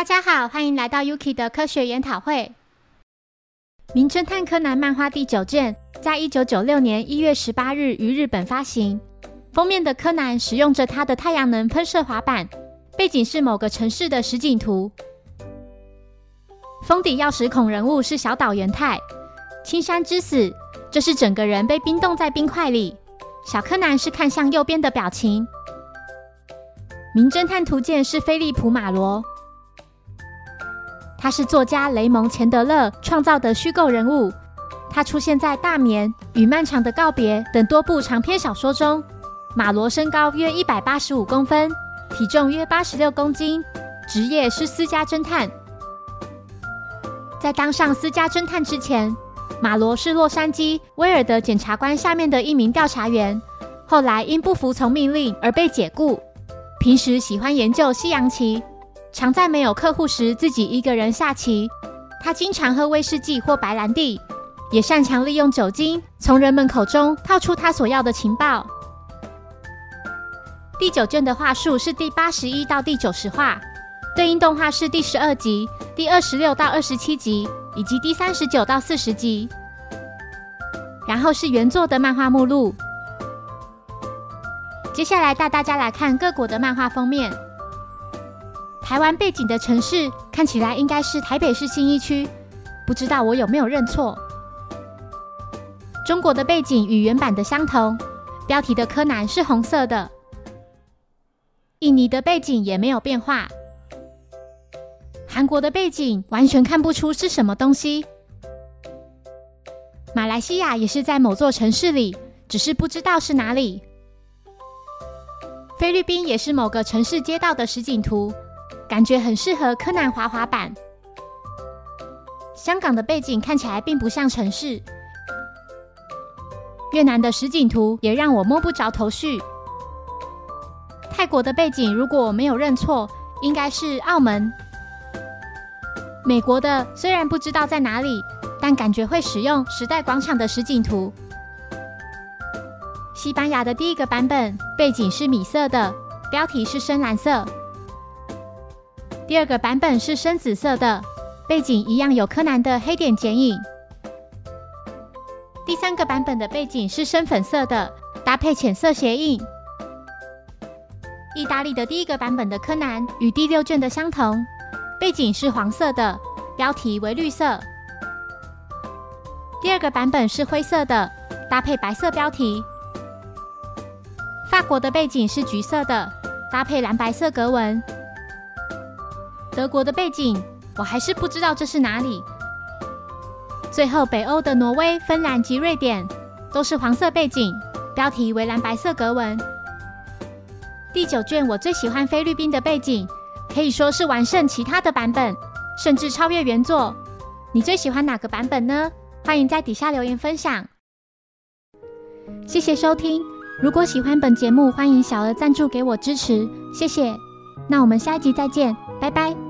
大家好，欢迎来到 Yuki 的科学研讨会。《名侦探柯南》漫画第九卷，在一九九六年一月十八日于日本发行。封面的柯南使用着他的太阳能喷射滑板，背景是某个城市的实景图。封底钥匙孔人物是小岛元太。青山之死，这是整个人被冰冻在冰块里。小柯南是看向右边的表情。名侦探图鉴是菲利普马罗。他是作家雷蒙钱德勒创造的虚构人物，他出现在《大眠》与《漫长的告别》等多部长篇小说中。马罗身高约一百八十五公分，体重约八十六公斤，职业是私家侦探。在当上私家侦探之前，马罗是洛杉矶威尔德检察官下面的一名调查员，后来因不服从命令而被解雇。平时喜欢研究西洋棋。常在没有客户时自己一个人下棋。他经常喝威士忌或白兰地，也擅长利用酒精从人们口中套出他所要的情报。第九卷的话术是第八十一到第九十话，对应动画是第十二集、第二十六到二十七集以及第三十九到四十集。然后是原作的漫画目录。接下来带大家来看各国的漫画封面。台湾背景的城市看起来应该是台北市信义区，不知道我有没有认错。中国的背景与原版的相同，标题的柯南是红色的。印尼的背景也没有变化。韩国的背景完全看不出是什么东西。马来西亚也是在某座城市里，只是不知道是哪里。菲律宾也是某个城市街道的实景图。感觉很适合柯南滑滑板。香港的背景看起来并不像城市。越南的实景图也让我摸不着头绪。泰国的背景如果我没有认错，应该是澳门。美国的虽然不知道在哪里，但感觉会使用时代广场的实景图。西班牙的第一个版本背景是米色的，标题是深蓝色。第二个版本是深紫色的，背景一样有柯南的黑点剪影。第三个版本的背景是深粉色的，搭配浅色斜印。意大利的第一个版本的柯南与第六卷的相同，背景是黄色的，标题为绿色。第二个版本是灰色的，搭配白色标题。法国的背景是橘色的，搭配蓝白色格纹。德国的背景，我还是不知道这是哪里。最后，北欧的挪威、芬兰及瑞典都是黄色背景，标题为蓝白色格纹。第九卷我最喜欢菲律宾的背景，可以说是完胜其他的版本，甚至超越原作。你最喜欢哪个版本呢？欢迎在底下留言分享。谢谢收听，如果喜欢本节目，欢迎小额赞助给我支持，谢谢。那我们下一集再见。拜拜。